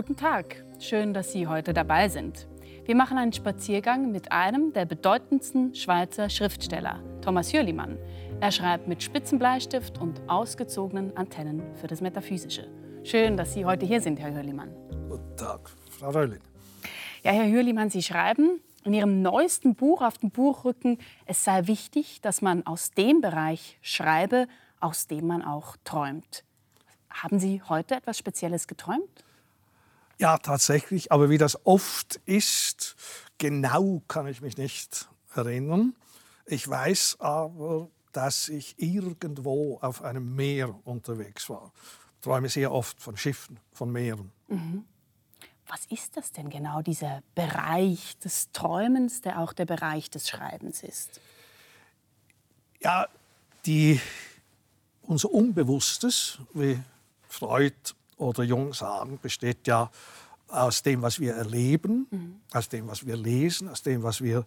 Guten Tag. Schön, dass Sie heute dabei sind. Wir machen einen Spaziergang mit einem der bedeutendsten Schweizer Schriftsteller, Thomas Hürlimann. Er schreibt mit Spitzenbleistift und ausgezogenen Antennen für das Metaphysische. Schön, dass Sie heute hier sind, Herr Hürlimann. Guten Tag, Frau Röllin. Ja, Herr Hürlimann, Sie schreiben in Ihrem neuesten Buch auf dem Buchrücken, es sei wichtig, dass man aus dem Bereich schreibe, aus dem man auch träumt. Haben Sie heute etwas Spezielles geträumt? Ja, tatsächlich. Aber wie das oft ist, genau kann ich mich nicht erinnern. Ich weiß aber, dass ich irgendwo auf einem Meer unterwegs war. Ich träume sehr oft von Schiffen, von Meeren. Mhm. Was ist das denn genau, dieser Bereich des Träumens, der auch der Bereich des Schreibens ist? Ja, die, unser Unbewusstes, wie Freud oder Jung sagen, besteht ja aus dem, was wir erleben, mhm. aus dem, was wir lesen, aus dem, was wir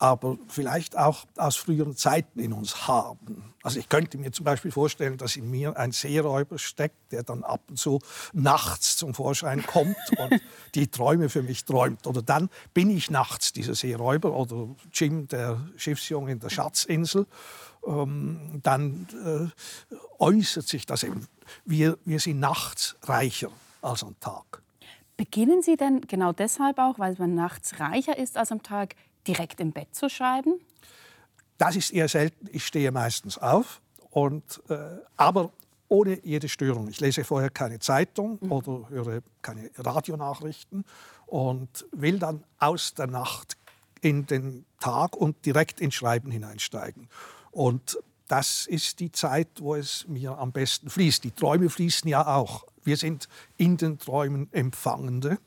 aber vielleicht auch aus früheren Zeiten in uns haben. Also ich könnte mir zum Beispiel vorstellen, dass in mir ein Seeräuber steckt, der dann ab und zu nachts zum Vorschein kommt und die Träume für mich träumt. Oder dann bin ich nachts dieser Seeräuber oder Jim, der Schiffsjunge in der Schatzinsel. Ähm, dann äh, äußert sich das eben. Wir, wir sind nachts reicher als am Tag. Beginnen Sie denn genau deshalb auch, weil man nachts reicher ist als am Tag, direkt im Bett zu schreiben? Das ist eher selten. Ich stehe meistens auf, und, äh, aber ohne jede Störung. Ich lese vorher keine Zeitung mhm. oder höre keine Radionachrichten und will dann aus der Nacht in den Tag und direkt ins Schreiben hineinsteigen. Und das ist die Zeit, wo es mir am besten fließt. Die Träume fließen ja auch. Wir sind in den Träumen Empfangende.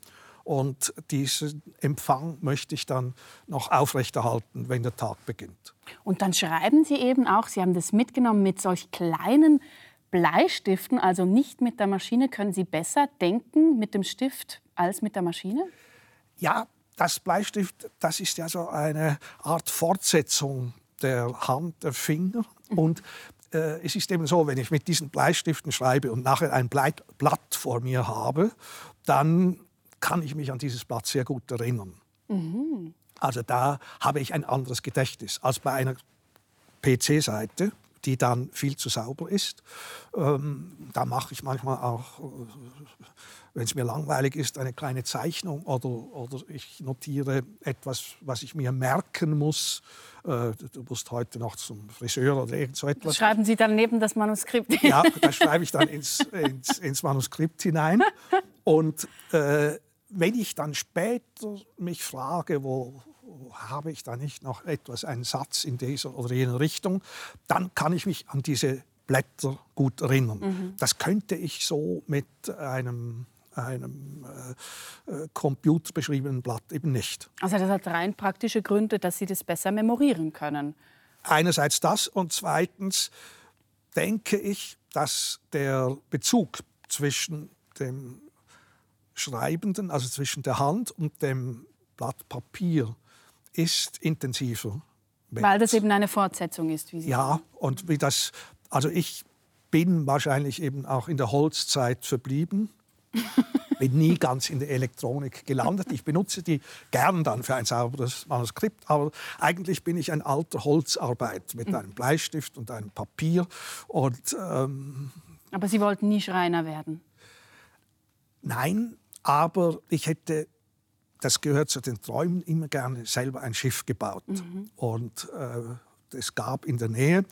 Und diesen Empfang möchte ich dann noch aufrechterhalten, wenn der Tag beginnt. Und dann schreiben Sie eben auch, Sie haben das mitgenommen mit solch kleinen Bleistiften, also nicht mit der Maschine. Können Sie besser denken mit dem Stift als mit der Maschine? Ja, das Bleistift, das ist ja so eine Art Fortsetzung der Hand, der Finger. Und äh, es ist eben so, wenn ich mit diesen Bleistiften schreibe und nachher ein Blatt vor mir habe, dann kann ich mich an dieses Blatt sehr gut erinnern. Mhm. Also da habe ich ein anderes Gedächtnis als bei einer PC-Seite, die dann viel zu sauber ist. Ähm, da mache ich manchmal auch, äh, wenn es mir langweilig ist, eine kleine Zeichnung oder, oder ich notiere etwas, was ich mir merken muss. Äh, du musst heute noch zum Friseur oder irgend so etwas. Schreiben Sie dann neben das Manuskript? Ja, das schreibe ich dann ins, ins, ins Manuskript hinein. Und äh, wenn ich dann später mich frage, wo, habe ich da nicht noch etwas, einen Satz in dieser oder jener Richtung, dann kann ich mich an diese Blätter gut erinnern. Mhm. Das könnte ich so mit einem einem äh, äh, computerbeschriebenen Blatt eben nicht. Also das hat rein praktische Gründe, dass Sie das besser memorieren können. Einerseits das und zweitens denke ich, dass der Bezug zwischen dem Schreibenden, also zwischen der Hand und dem Blatt Papier, ist intensiver. Weil das eben eine Fortsetzung ist, wie Sie Ja, sagen. und wie das, also ich bin wahrscheinlich eben auch in der Holzzeit verblieben. bin nie ganz in der Elektronik gelandet. Ich benutze die gern dann für ein sauberes Manuskript, aber eigentlich bin ich ein alter Holzarbeit mit mhm. einem Bleistift und einem Papier. Und, ähm, aber Sie wollten nie Schreiner werden? Nein, aber ich hätte, das gehört zu den Träumen, immer gerne selber ein Schiff gebaut. Mhm. Und äh, es gab in der Nähe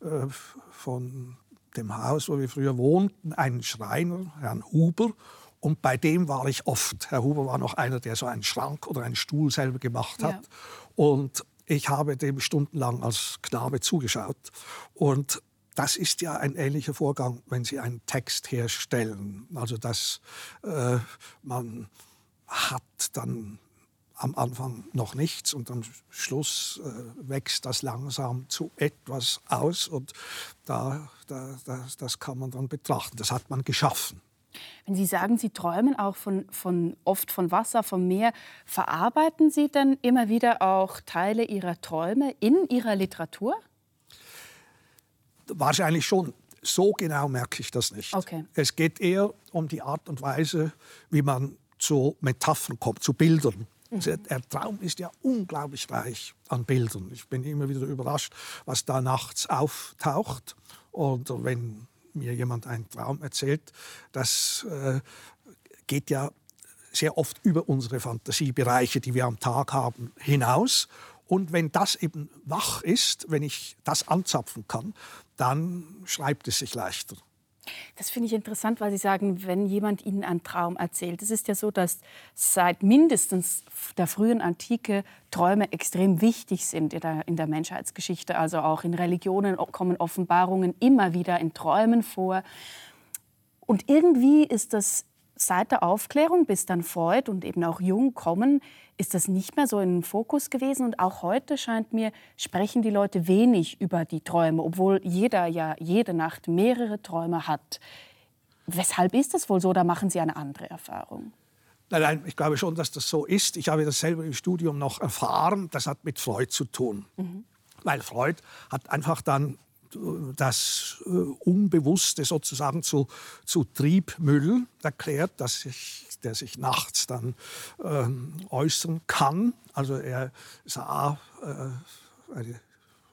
äh, von dem Haus, wo wir früher wohnten, einen Schreiner, Herrn Huber. Und bei dem war ich oft. Herr Huber war noch einer, der so einen Schrank oder einen Stuhl selber gemacht hat. Ja. Und ich habe dem stundenlang als Knabe zugeschaut. Und das ist ja ein ähnlicher Vorgang, wenn Sie einen Text herstellen. Also dass äh, man hat dann am Anfang noch nichts und am Schluss äh, wächst das langsam zu etwas aus und da, da, das, das kann man dann betrachten. Das hat man geschaffen. Wenn Sie sagen, Sie träumen auch von, von, oft von Wasser, vom Meer, verarbeiten Sie dann immer wieder auch Teile Ihrer Träume in Ihrer Literatur? Wahrscheinlich schon. So genau merke ich das nicht. Okay. Es geht eher um die Art und Weise, wie man zu Metaphern kommt, zu Bildern. Mhm. Der Traum ist ja unglaublich reich an Bildern. Ich bin immer wieder überrascht, was da nachts auftaucht. Oder wenn mir jemand einen Traum erzählt, das äh, geht ja sehr oft über unsere Fantasiebereiche, die wir am Tag haben, hinaus. Und wenn das eben wach ist, wenn ich das anzapfen kann, dann schreibt es sich leichter. Das finde ich interessant, weil Sie sagen, wenn jemand Ihnen einen Traum erzählt. Es ist ja so, dass seit mindestens der frühen Antike Träume extrem wichtig sind in der, in der Menschheitsgeschichte. Also auch in Religionen kommen Offenbarungen immer wieder in Träumen vor. Und irgendwie ist das seit der Aufklärung, bis dann Freud und eben auch Jung kommen, ist das nicht mehr so in Fokus gewesen. Und auch heute scheint mir, sprechen die Leute wenig über die Träume, obwohl jeder ja jede Nacht mehrere Träume hat. Weshalb ist das wohl so? Da machen Sie eine andere Erfahrung? Nein, nein, ich glaube schon, dass das so ist. Ich habe das selber im Studium noch erfahren. Das hat mit Freud zu tun. Mhm. Weil Freud hat einfach dann das äh, Unbewusste sozusagen zu, zu Triebmüll erklärt, dass sich, der sich nachts dann ähm, äußern kann. Also er sah, äh, eine,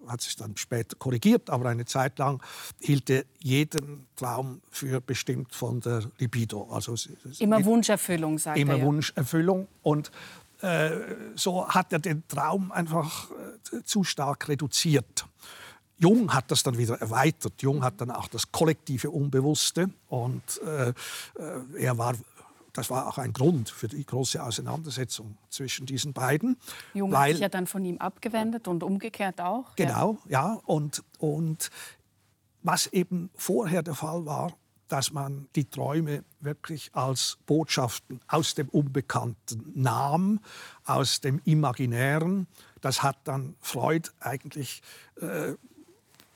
hat sich dann später korrigiert, aber eine Zeit lang hielt er jeden Traum für bestimmt von der Libido. Also immer Wunscherfüllung, sagt immer er. Immer Wunscherfüllung und äh, so hat er den Traum einfach äh, zu stark reduziert. Jung hat das dann wieder erweitert. Jung hat dann auch das kollektive Unbewusste und äh, äh, er war das war auch ein Grund für die große Auseinandersetzung zwischen diesen beiden. Jung weil, hat sich ja dann von ihm abgewendet und umgekehrt auch. Genau, ja. ja und, und was eben vorher der Fall war, dass man die Träume wirklich als Botschaften aus dem Unbekannten nahm, aus dem Imaginären. Das hat dann Freud eigentlich äh,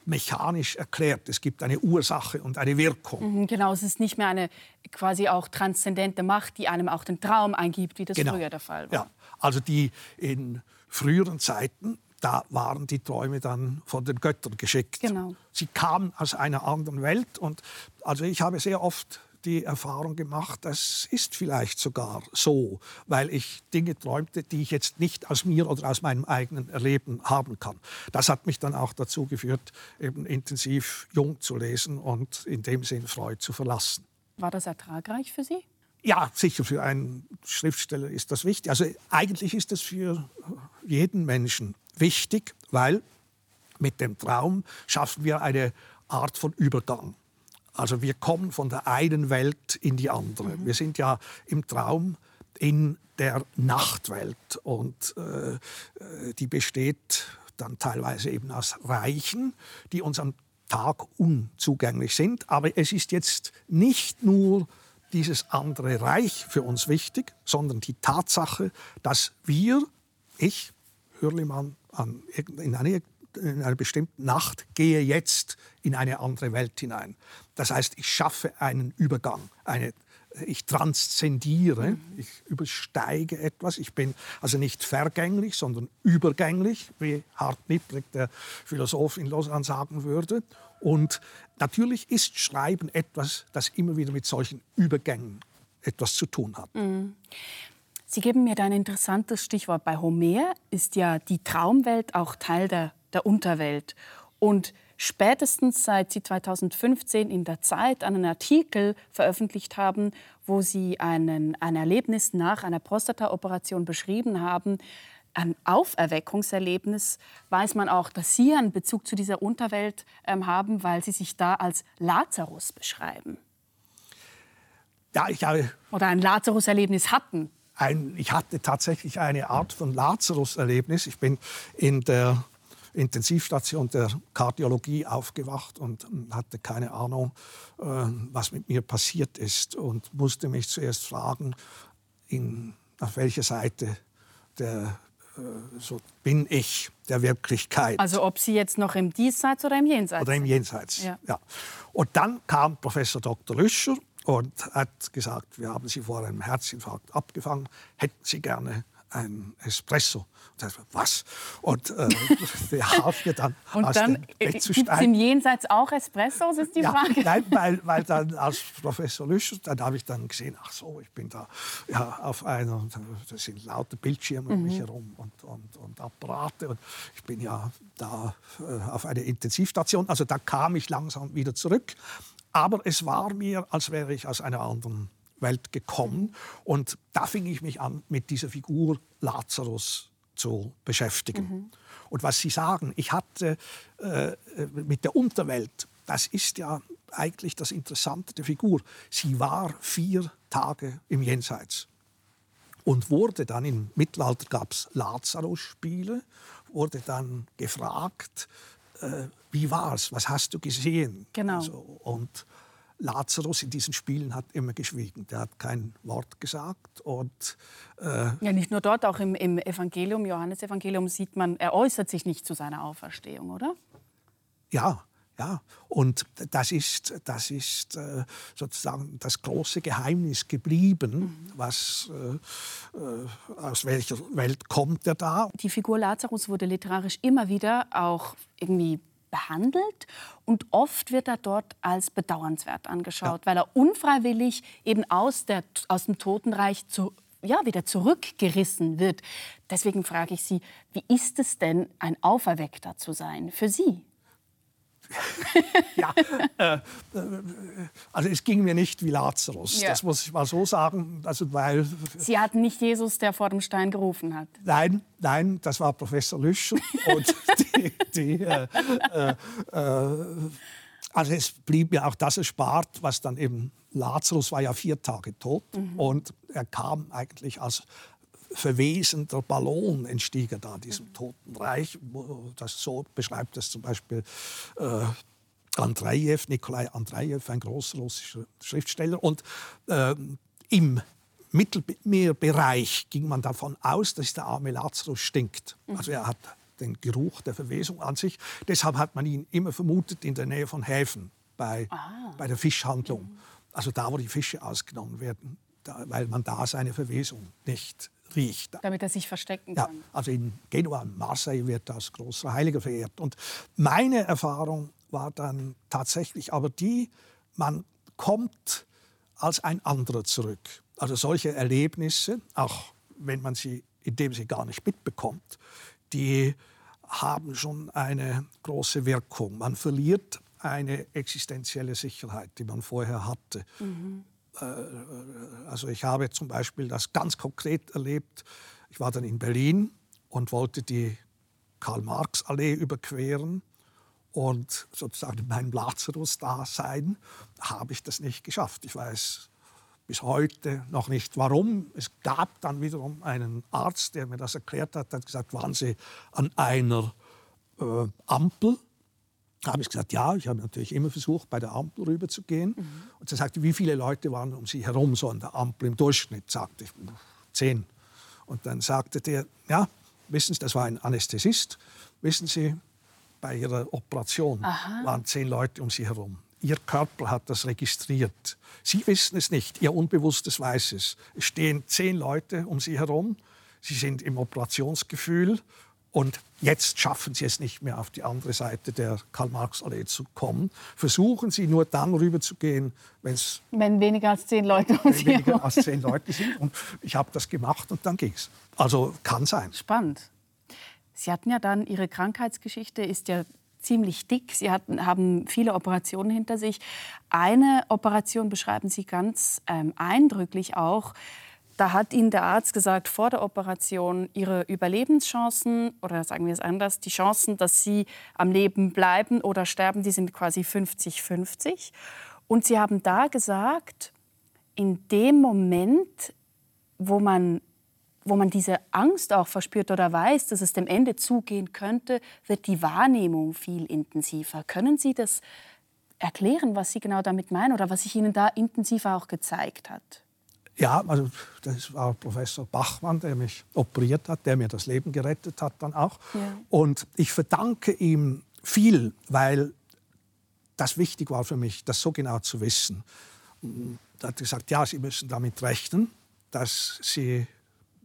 mechanisch erklärt. Es gibt eine Ursache und eine Wirkung. Mhm, genau, es ist nicht mehr eine quasi auch transzendente Macht, die einem auch den Traum eingibt, wie das genau. früher der Fall war. Ja, also die in früheren Zeiten da waren die Träume dann von den Göttern geschickt. Genau. Sie kamen aus einer anderen Welt und also ich habe sehr oft die Erfahrung gemacht, das ist vielleicht sogar so, weil ich Dinge träumte, die ich jetzt nicht aus mir oder aus meinem eigenen Erleben haben kann. Das hat mich dann auch dazu geführt, eben intensiv Jung zu lesen und in dem Sinn Freud zu verlassen. War das ertragreich für Sie? Ja, sicher, für einen Schriftsteller ist das wichtig. Also eigentlich ist es für jeden Menschen wichtig, weil mit dem Traum schaffen wir eine Art von Übergang. Also wir kommen von der einen Welt in die andere. Mhm. Wir sind ja im Traum in der Nachtwelt und äh, äh, die besteht dann teilweise eben aus Reichen, die uns am Tag unzugänglich sind. Aber es ist jetzt nicht nur dieses andere Reich für uns wichtig, sondern die Tatsache, dass wir, ich, Hürlimann, an, in eine in einer bestimmten Nacht gehe jetzt in eine andere Welt hinein. Das heißt, ich schaffe einen Übergang, eine, ich transzendiere, mhm. ich übersteige etwas. Ich bin also nicht vergänglich, sondern übergänglich, wie Hart Nipprig, der Philosoph in Lausanne, sagen würde. Und natürlich ist Schreiben etwas, das immer wieder mit solchen Übergängen etwas zu tun hat. Mhm. Sie geben mir da ein interessantes Stichwort. Bei Homer ist ja die Traumwelt auch Teil der der Unterwelt. Und spätestens seit Sie 2015 in der Zeit einen Artikel veröffentlicht haben, wo Sie einen, ein Erlebnis nach einer Prostataoperation beschrieben haben, ein Auferweckungserlebnis, weiß man auch, dass Sie einen Bezug zu dieser Unterwelt ähm, haben, weil Sie sich da als Lazarus beschreiben. Ja, ich habe. Oder ein Lazarus-Erlebnis hatten. Ein, ich hatte tatsächlich eine Art von Lazarus-Erlebnis. Ich bin in der Intensivstation der Kardiologie aufgewacht und hatte keine Ahnung, äh, was mit mir passiert ist und musste mich zuerst fragen, in, auf welcher Seite der äh, so bin ich der Wirklichkeit. Also ob Sie jetzt noch im Diesseits oder im Jenseits Oder im Jenseits, ja. ja. Und dann kam Professor Dr. Lüscher und hat gesagt, wir haben Sie vor einem Herzinfarkt abgefangen, hätten Sie gerne ein Espresso. Und das, was? Und äh, der half mir dann Und aus dann dem Bett gibt zu es im. Jenseits auch Espressos, ist die Ja, Frage. nein, weil, weil dann als Professor Lüscher, dann habe ich dann gesehen, ach so, ich bin da ja, auf einer, da sind lauter Bildschirme um mich herum und, und, und Apparate und ich bin ja da äh, auf einer Intensivstation. Also da kam ich langsam wieder zurück. Aber es war mir, als wäre ich aus einer anderen Welt gekommen. Und da fing ich mich an, mit dieser Figur Lazarus zu beschäftigen. Und was Sie sagen, ich hatte äh, mit der Unterwelt, das ist ja eigentlich das Interessante der Figur. Sie war vier Tage im Jenseits und wurde dann im Mittelalter gab es Lazarus-Spiele, wurde dann gefragt, äh, wie war's, was hast du gesehen? Genau. Also, und Lazarus in diesen Spielen hat immer geschwiegen. Der hat kein Wort gesagt und äh, Ja, nicht nur dort, auch im, im Evangelium, Johannesevangelium sieht man, er äußert sich nicht zu seiner Auferstehung, oder? Ja, ja. Und das ist, das ist äh, sozusagen das große Geheimnis geblieben, was, äh, äh, aus welcher Welt kommt er da. Die Figur Lazarus wurde literarisch immer wieder auch irgendwie behandelt und oft wird er dort als bedauernswert angeschaut, weil er unfreiwillig eben aus, der, aus dem Totenreich zu, ja, wieder zurückgerissen wird. Deswegen frage ich Sie, wie ist es denn, ein Auferweckter zu sein für Sie? Ja, äh, äh, also es ging mir nicht wie Lazarus, Ja. das muss ich mal so sagen. Also weil, Sie hatten nicht Jesus, der vor dem Stein gerufen hat. nein, nein, das war Professor Lüscher. und die, die, äh, äh, äh, also es blieb mir auch das erspart, was dann eben, Lazarus war ja vier Tage tot und er kam eigentlich als verwesender Ballon entstieg er da diesem Totenreich. Wo- Das so beschreibt das zum Beispiel äh, Andrejew, Nikolai Andrejew, ein großer russischer Schriftsteller. Und ähm, im Mittelmeerbereich ging man davon aus, dass der arme Lazarus stinkt. Also er hat den Geruch der Verwesung an sich. Deshalb hat man ihn immer vermutet in der Nähe von Häfen bei, bei der Fischhandlung. Also da, wo die Fische ausgenommen werden, da, weil man da seine Verwesung nicht riecht. Damit er sich verstecken Ja, kann. also in Genua, in Marseille wird als großer Heiliger verehrt. Und meine Erfahrung war dann tatsächlich aber die, man kommt als ein anderer zurück. Also solche Erlebnisse, auch wenn man sie in dem sie gar nicht mitbekommt, die haben schon eine große Wirkung. Man verliert eine existenzielle Sicherheit, die man vorher hatte. Also ich habe zum Beispiel das ganz konkret erlebt. Ich war dann in Berlin und wollte die Karl-Marx-Allee überqueren. Und sozusagen in meinem Lazarus-Dasein habe ich das nicht geschafft. Ich weiß bis heute noch nicht warum. Es gab dann wiederum einen Arzt, der mir das erklärt hat. Hat gesagt, waren Sie an einer äh, Ampel? Da habe ich gesagt, ja, ich habe natürlich immer versucht, bei der Ampel rüberzugehen. Und er sagte, wie viele Leute waren um Sie herum so an der Ampel im Durchschnitt? Sagte ich, zehn. Und dann sagte der, ja, wissen Sie, das war ein Anästhesist, wissen Sie, bei Ihrer Operation waren zehn Leute um Sie herum. Ihr Körper hat das registriert. Sie wissen es nicht, Ihr Unbewusstes weiß es. Es stehen zehn Leute um Sie herum, Sie sind im Operationsgefühl und jetzt schaffen Sie es nicht mehr, auf die andere Seite der Karl-Marx-Allee zu kommen. Versuchen Sie nur dann rüberzugehen, wenn es Wenn weniger als zehn Leute um Sie weniger als zehn Leute sind. Und ich habe das gemacht und dann ging es. Also kann sein. Spannend. Sie hatten ja dann, Ihre Krankheitsgeschichte ist ja ziemlich dick. Sie hatten, haben viele Operationen hinter sich. Eine Operation beschreiben Sie ganz ähm, eindrücklich auch. Da hat Ihnen der Arzt gesagt, vor der Operation, Ihre Überlebenschancen, oder sagen wir es anders, die Chancen, dass Sie am Leben bleiben oder sterben, die sind quasi 50-50. Und Sie haben da gesagt, in dem Moment, wo man wo man diese Angst auch verspürt oder weiß, dass es dem Ende zugehen könnte, wird die Wahrnehmung viel intensiver. Können Sie das erklären, was Sie genau damit meinen oder was sich Ihnen da intensiver auch gezeigt hat? Ja, also das war Professor Bachmann, der mich operiert hat, der mir das Leben gerettet hat dann auch. Ja. Und ich verdanke ihm viel, weil das wichtig war für mich, das so genau zu wissen. Da hat er gesagt, ja, Sie müssen damit rechnen, dass Sie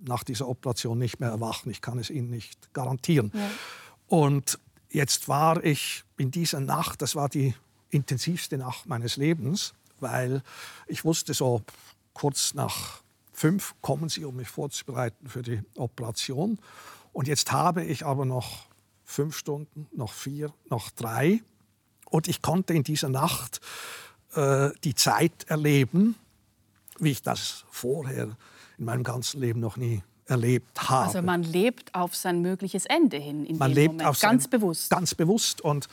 nach dieser Operation nicht mehr erwachen. Ich kann es Ihnen nicht garantieren. Ja. Und jetzt war ich in dieser Nacht, das war die intensivste Nacht meines Lebens, weil ich wusste so kurz nach fünf kommen sie, um mich vorzubereiten für die Operation. Und jetzt habe ich aber noch fünf Stunden, noch vier, noch drei. Und ich konnte in dieser Nacht äh, die Zeit erleben, wie ich das vorher in meinem ganzen Leben noch nie erlebt habe. Also man lebt auf sein mögliches Ende hin in man lebt Moment, auf ganz bewusst. Ganz bewusst und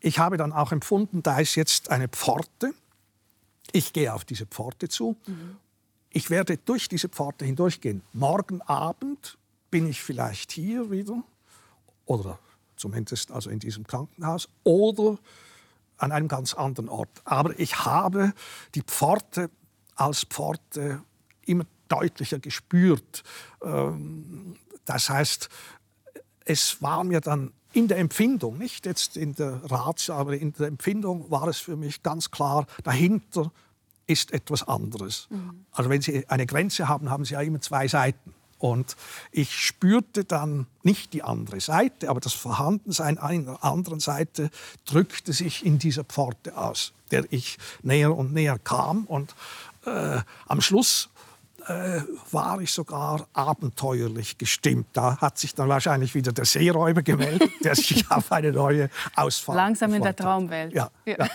ich habe dann auch empfunden, da ist jetzt eine Pforte. Ich gehe auf diese Pforte zu. Mhm. Ich werde durch diese Pforte hindurchgehen. Morgen Abend bin ich vielleicht hier wieder oder zumindest also in diesem Krankenhaus oder an einem ganz anderen Ort. Aber ich habe die Pforte als Pforte immer deutlicher gespürt. Ähm, das heißt, es war mir dann in der Empfindung, nicht jetzt in der Ratio, aber in der Empfindung war es für mich ganz klar, dahinter ist etwas anderes. Mhm. Also wenn Sie eine Grenze haben, haben Sie ja immer zwei Seiten. Und ich spürte dann nicht die andere Seite, aber das Vorhandensein einer anderen Seite drückte sich in dieser Pforte aus, der ich näher und näher kam. Und äh, am Schluss äh, war ich sogar abenteuerlich gestimmt. Da hat sich dann wahrscheinlich wieder der Seeräuber gemeldet, der sich auf eine neue Ausfahrt Langsam in der Traumwelt. Ja, ja. ja.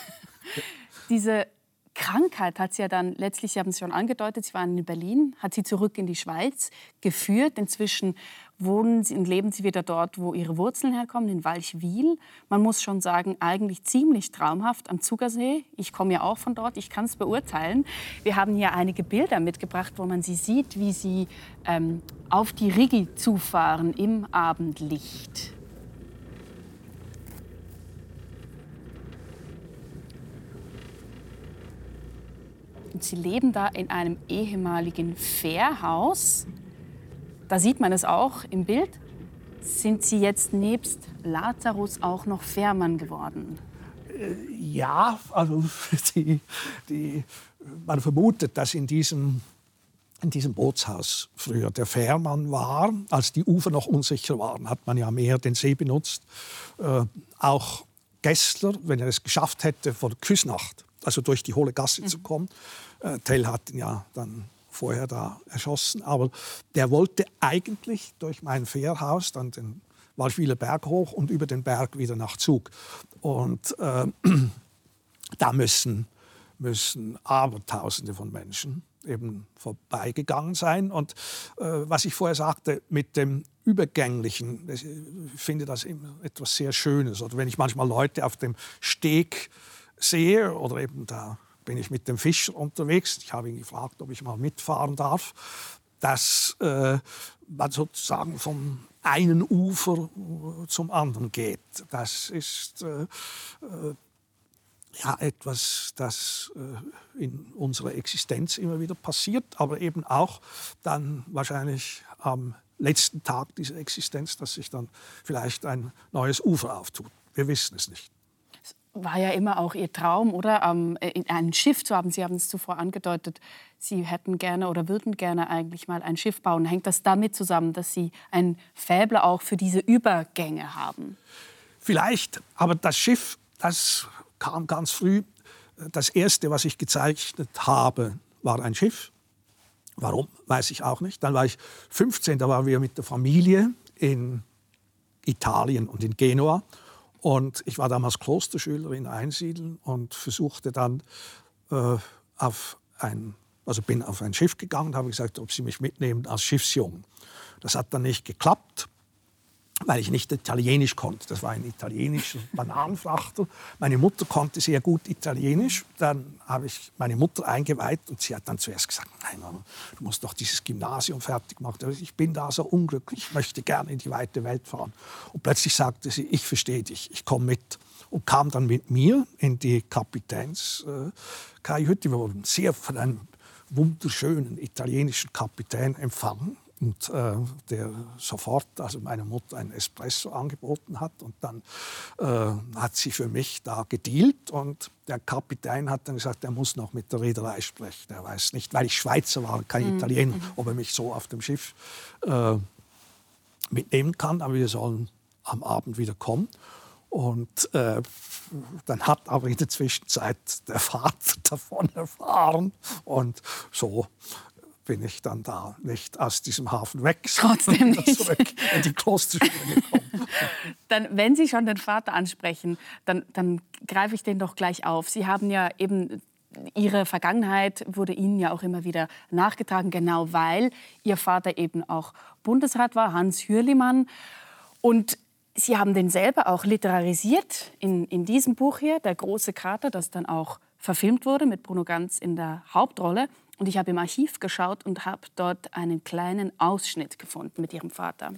Diese Krankheit hat sie ja dann letztlich, Sie haben es schon angedeutet, Sie waren in Berlin, hat sie zurück in die Schweiz geführt. Inzwischen wohnen sie und leben sie wieder dort, wo ihre Wurzeln herkommen, in Walchwil. Man muss schon sagen, eigentlich ziemlich traumhaft am Zugersee. Ich komme ja auch von dort, ich kann es beurteilen. Wir haben hier einige Bilder mitgebracht, wo man sie sieht, wie sie ähm, auf die Rigi zufahren im Abendlicht. Und sie leben da in einem ehemaligen Fährhaus da sieht man es auch im Bild, sind Sie jetzt nebst Lazarus auch noch Fährmann geworden? Äh, ja, also die, die, man vermutet, dass in diesem, in diesem Bootshaus früher der Fährmann war. Als die Ufer noch unsicher waren, hat man ja mehr den See benutzt. Äh, auch Gessler, wenn er es geschafft hätte, vor Küsnacht, also durch die Hohle Gasse mhm. zu kommen, äh, Tell hat ihn ja dann vorher da erschossen. Aber der wollte eigentlich durch mein Fährhaus dann den Walchwiler Berg hoch und über den Berg wieder nach Zug. Und äh, da müssen, müssen Abertausende von Menschen eben vorbeigegangen sein. Und äh, was ich vorher sagte, mit dem Übergänglichen, ich finde das etwas sehr Schönes. Oder wenn ich manchmal Leute auf dem Steg sehe oder eben da bin ich mit dem Fischer unterwegs. Ich habe ihn gefragt, ob ich mal mitfahren darf. Dass äh, man sozusagen vom einen Ufer zum anderen geht. Das ist äh, äh, ja, etwas, das äh, in unserer Existenz immer wieder passiert, aber eben auch dann wahrscheinlich am letzten Tag dieser Existenz, dass sich dann vielleicht ein neues Ufer auftut. Wir wissen es nicht war ja immer auch Ihr Traum, oder? Ähm, ein Schiff zu haben. Sie haben es zuvor angedeutet, Sie hätten gerne oder würden gerne eigentlich mal ein Schiff bauen. Hängt das damit zusammen, dass Sie ein Fäble auch für diese Übergänge haben? Vielleicht, aber das Schiff, das kam ganz früh. Das erste, was ich gezeichnet habe, war ein Schiff. Warum, weiß ich auch nicht. Dann war ich 15, da waren wir mit der Familie in Italien und in Genua. Und ich war damals Klosterschüler in Einsiedeln und versuchte dann äh, auf ein, also bin auf ein Schiff gegangen und habe gesagt, ob sie mich mitnehmen als Schiffsjung. Das hat dann nicht geklappt weil ich nicht Italienisch konnte. Das war ein italienischer Bananenfrachter. Meine Mutter konnte sehr gut Italienisch. Dann habe ich meine Mutter eingeweiht und sie hat dann zuerst gesagt, nein, du musst doch dieses Gymnasium fertig machen. Ich bin da so unglücklich, ich möchte gerne in die weite Welt fahren. Und plötzlich sagte sie, ich verstehe dich, ich komme mit. Und kam dann mit mir in die Kapitänskajüte. Wir wurden sehr von einem wunderschönen italienischen Kapitän empfangen. Und äh, der sofort also meiner Mutter einen Espresso angeboten hat und dann äh, hat sie für mich da gedealt und der Kapitän hat dann gesagt, er muss noch mit der Reederei sprechen. Er weiß nicht, weil ich Schweizer war, kein mhm. Italiener, mhm. ob er mich so auf dem Schiff äh, mitnehmen kann, aber wir sollen am Abend wieder kommen. Und äh, dann hat aber in der Zwischenzeit der Vater davon erfahren. Und so bin ich dann da nicht aus diesem Hafen weg, Trotzdem nicht. zurück in die Klosterschule gekommen. dann, wenn Sie schon den Vater ansprechen, dann, dann greife ich den doch gleich auf. Sie haben ja eben Ihre Vergangenheit wurde Ihnen ja auch immer wieder nachgetragen, genau weil Ihr Vater eben auch Bundesrat war, Hans Hürlimann. Und Sie haben den selber auch literarisiert in, in diesem Buch hier, Der große Kater, das dann auch verfilmt wurde mit Bruno Ganz in der Hauptrolle. Und ich habe im Archiv geschaut und habe dort einen kleinen Ausschnitt gefunden mit ihrem Vater.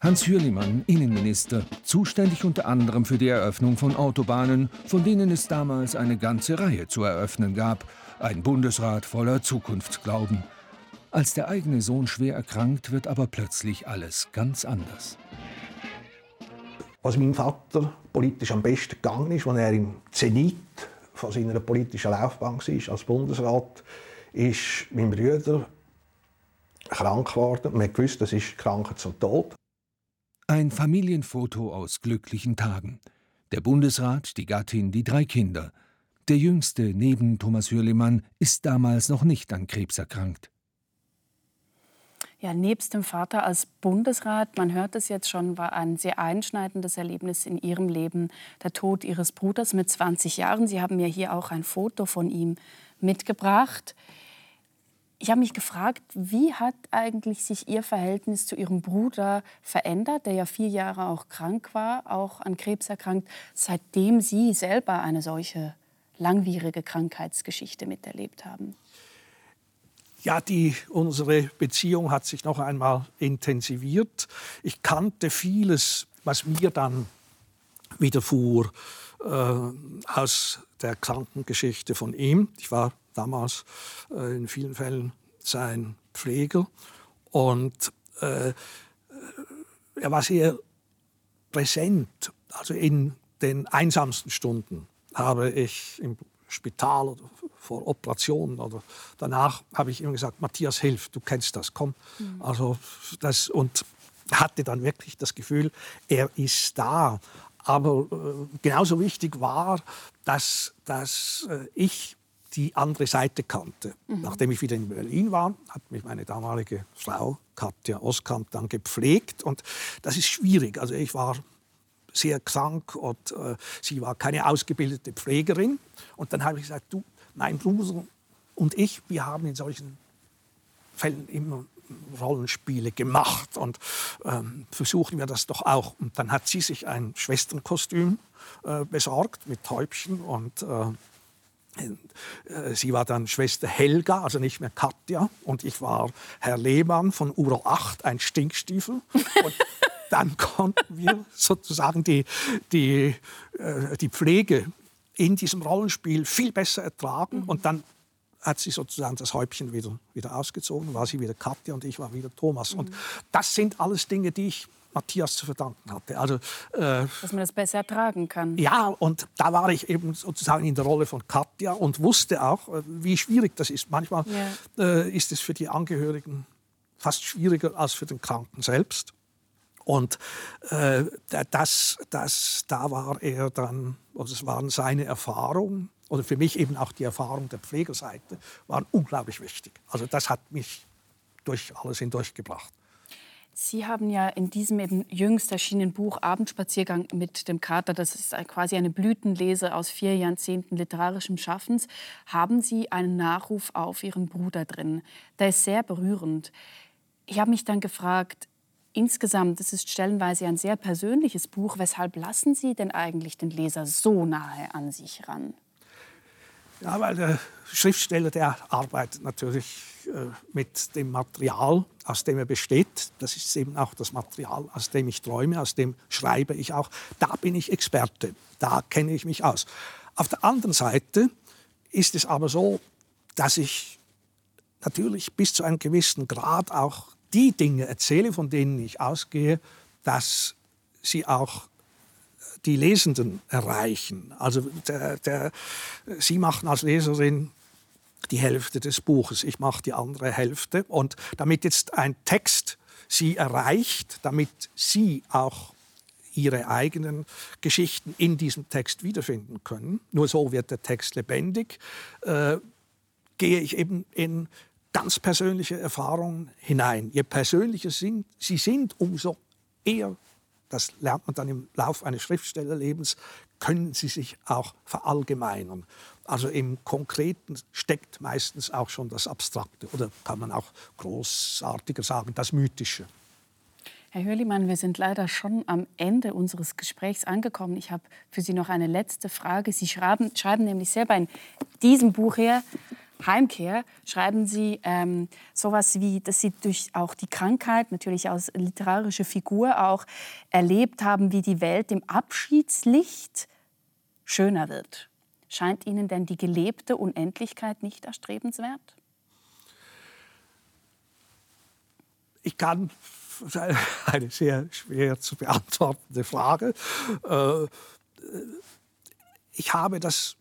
Hans Hürlimann, Innenminister, zuständig unter anderem für die Eröffnung von Autobahnen, von denen es damals eine ganze Reihe zu eröffnen gab. Ein Bundesrat voller Zukunftsglauben. Als der eigene Sohn schwer erkrankt, wird aber plötzlich alles ganz anders. Was meinem Vater politisch am besten gegangen ist, als er im Zenit von seiner politischen Laufbahn war als Bundesrat, ist mein Bruder krank geworden. Man wusste, das ist Krankheit zum Tod. Ein Familienfoto aus glücklichen Tagen. Der Bundesrat, die Gattin, die drei Kinder. Der jüngste neben Thomas Hürlimann ist damals noch nicht an Krebs erkrankt. Ja, nebst dem Vater als Bundesrat, man hört es jetzt schon, war ein sehr einschneidendes Erlebnis in Ihrem Leben der Tod Ihres Bruders mit 20 Jahren. Sie haben mir hier auch ein Foto von ihm mitgebracht. Ich habe mich gefragt, wie hat eigentlich sich Ihr Verhältnis zu Ihrem Bruder verändert, der ja vier Jahre auch krank war, auch an Krebs erkrankt, seitdem Sie selber eine solche langwierige Krankheitsgeschichte miterlebt haben? Ja, die, unsere Beziehung hat sich noch einmal intensiviert. Ich kannte vieles, was mir dann widerfuhr äh, aus der Krankengeschichte von ihm. Ich war damals äh, in vielen Fällen sein Pfleger. Und äh, er war sehr präsent. Also in den einsamsten Stunden habe ich im Spital oder vor Operationen oder danach habe ich ihm gesagt, Matthias, hilf, du kennst das, komm. Mhm. Also das, und hatte dann wirklich das Gefühl, er ist da. Aber äh, genauso wichtig war, dass, dass äh, ich die andere Seite kannte. Mhm. Nachdem ich wieder in Berlin war, hat mich meine damalige Frau Katja Oskamp dann gepflegt. Und das ist schwierig. Also ich war sehr krank und äh, sie war keine ausgebildete Pflegerin. Und dann habe ich gesagt, du, mein Bruder und ich, wir haben in solchen Fällen immer Rollenspiele gemacht und ähm, versuchen wir das doch auch. Und dann hat sie sich ein Schwesternkostüm äh, besorgt mit Täubchen und äh, Sie war dann Schwester Helga, also nicht mehr Katja, und ich war Herr Lehmann von Uro 8, ein Stinkstiefel. Und dann konnten wir sozusagen die, die, äh, die Pflege in diesem Rollenspiel viel besser ertragen. Mhm. Und dann hat sie sozusagen das Häubchen wieder, wieder ausgezogen, war sie wieder Katja und ich war wieder Thomas. Mhm. Und das sind alles Dinge, die ich Matthias zu verdanken hatte. Also, äh, Dass man das besser ertragen kann. Ja, und da war ich eben sozusagen in der Rolle von Katja und wusste auch, äh, wie schwierig das ist. Manchmal ja. äh, ist es für die Angehörigen fast schwieriger als für den Kranken selbst. Und äh, das, das, da war er dann, also es waren seine Erfahrungen, oder für mich eben auch die Erfahrung der Pflegerseite, waren unglaublich wichtig. Also das hat mich durch alles hindurchgebracht. Sie haben ja in diesem eben jüngst erschienenen Buch Abendspaziergang mit dem Kater, das ist quasi eine Blütenlese aus vier Jahrzehnten literarischem Schaffens, haben Sie einen Nachruf auf Ihren Bruder drin. Der ist sehr berührend. Ich habe mich dann gefragt, insgesamt, es ist stellenweise ein sehr persönliches Buch, weshalb lassen Sie denn eigentlich den Leser so nahe an sich ran? Ja, weil der Schriftsteller, der arbeitet natürlich äh, mit dem Material, aus dem er besteht. Das ist eben auch das Material, aus dem ich träume, aus dem schreibe ich auch. Da bin ich Experte, da kenne ich mich aus. Auf der anderen Seite ist es aber so, dass ich natürlich bis zu einem gewissen Grad auch die Dinge erzähle, von denen ich ausgehe, dass sie auch die Lesenden erreichen. Also der, der, Sie machen als Leserin die Hälfte des Buches, ich mache die andere Hälfte. Und damit jetzt ein Text Sie erreicht, damit Sie auch ihre eigenen Geschichten in diesem Text wiederfinden können. Nur so wird der Text lebendig. Äh, gehe ich eben in ganz persönliche Erfahrungen hinein. Je persönlicher sind, sie sind, umso eher, das lernt man dann im Laufe eines Schriftstellerlebens, können sie sich auch verallgemeinern. Also im Konkreten steckt meistens auch schon das Abstrakte oder kann man auch großartiger sagen, das Mythische. Herr Hörlimann, wir sind leider schon am Ende unseres Gesprächs angekommen. Ich habe für Sie noch eine letzte Frage. Sie schreiben, schreiben nämlich selber in diesem Buch her, Heimkehr, schreiben Sie ähm, sowas wie, dass Sie durch auch die Krankheit, natürlich als literarische Figur auch, erlebt haben, wie die Welt im Abschiedslicht schöner wird. Scheint Ihnen denn die gelebte Unendlichkeit nicht erstrebenswert? Ich kann eine sehr schwer zu beantwortende Frage. Äh, ich habe das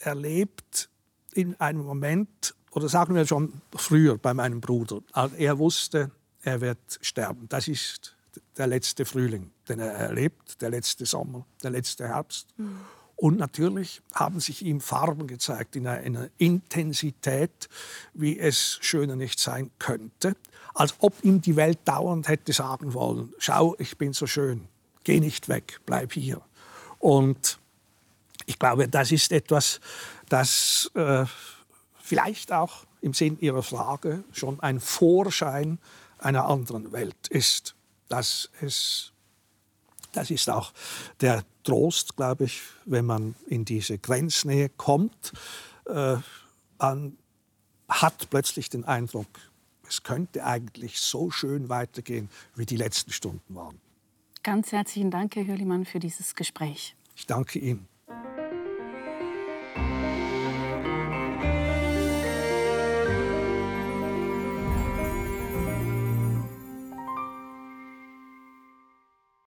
erlebt in einem Moment, oder sagen wir schon früher bei meinem Bruder. Er wusste, er wird sterben. Das ist der letzte Frühling, den er erlebt, der letzte Sommer, der letzte Herbst. Mhm. Und natürlich haben sich ihm Farben gezeigt in einer Intensität, wie es schöner nicht sein könnte als ob ihm die Welt dauernd hätte sagen wollen, schau, ich bin so schön, geh nicht weg, bleib hier. Und ich glaube, das ist etwas, das äh, vielleicht auch im Sinn Ihrer Frage schon ein Vorschein einer anderen Welt ist. Das ist, das ist auch der Trost, glaube ich, wenn man in diese Grenznähe kommt. Äh, man hat plötzlich den Eindruck, es könnte eigentlich so schön weitergehen, wie die letzten Stunden waren. Ganz herzlichen Dank, Herr Hürlimann, für dieses Gespräch. Ich danke Ihnen.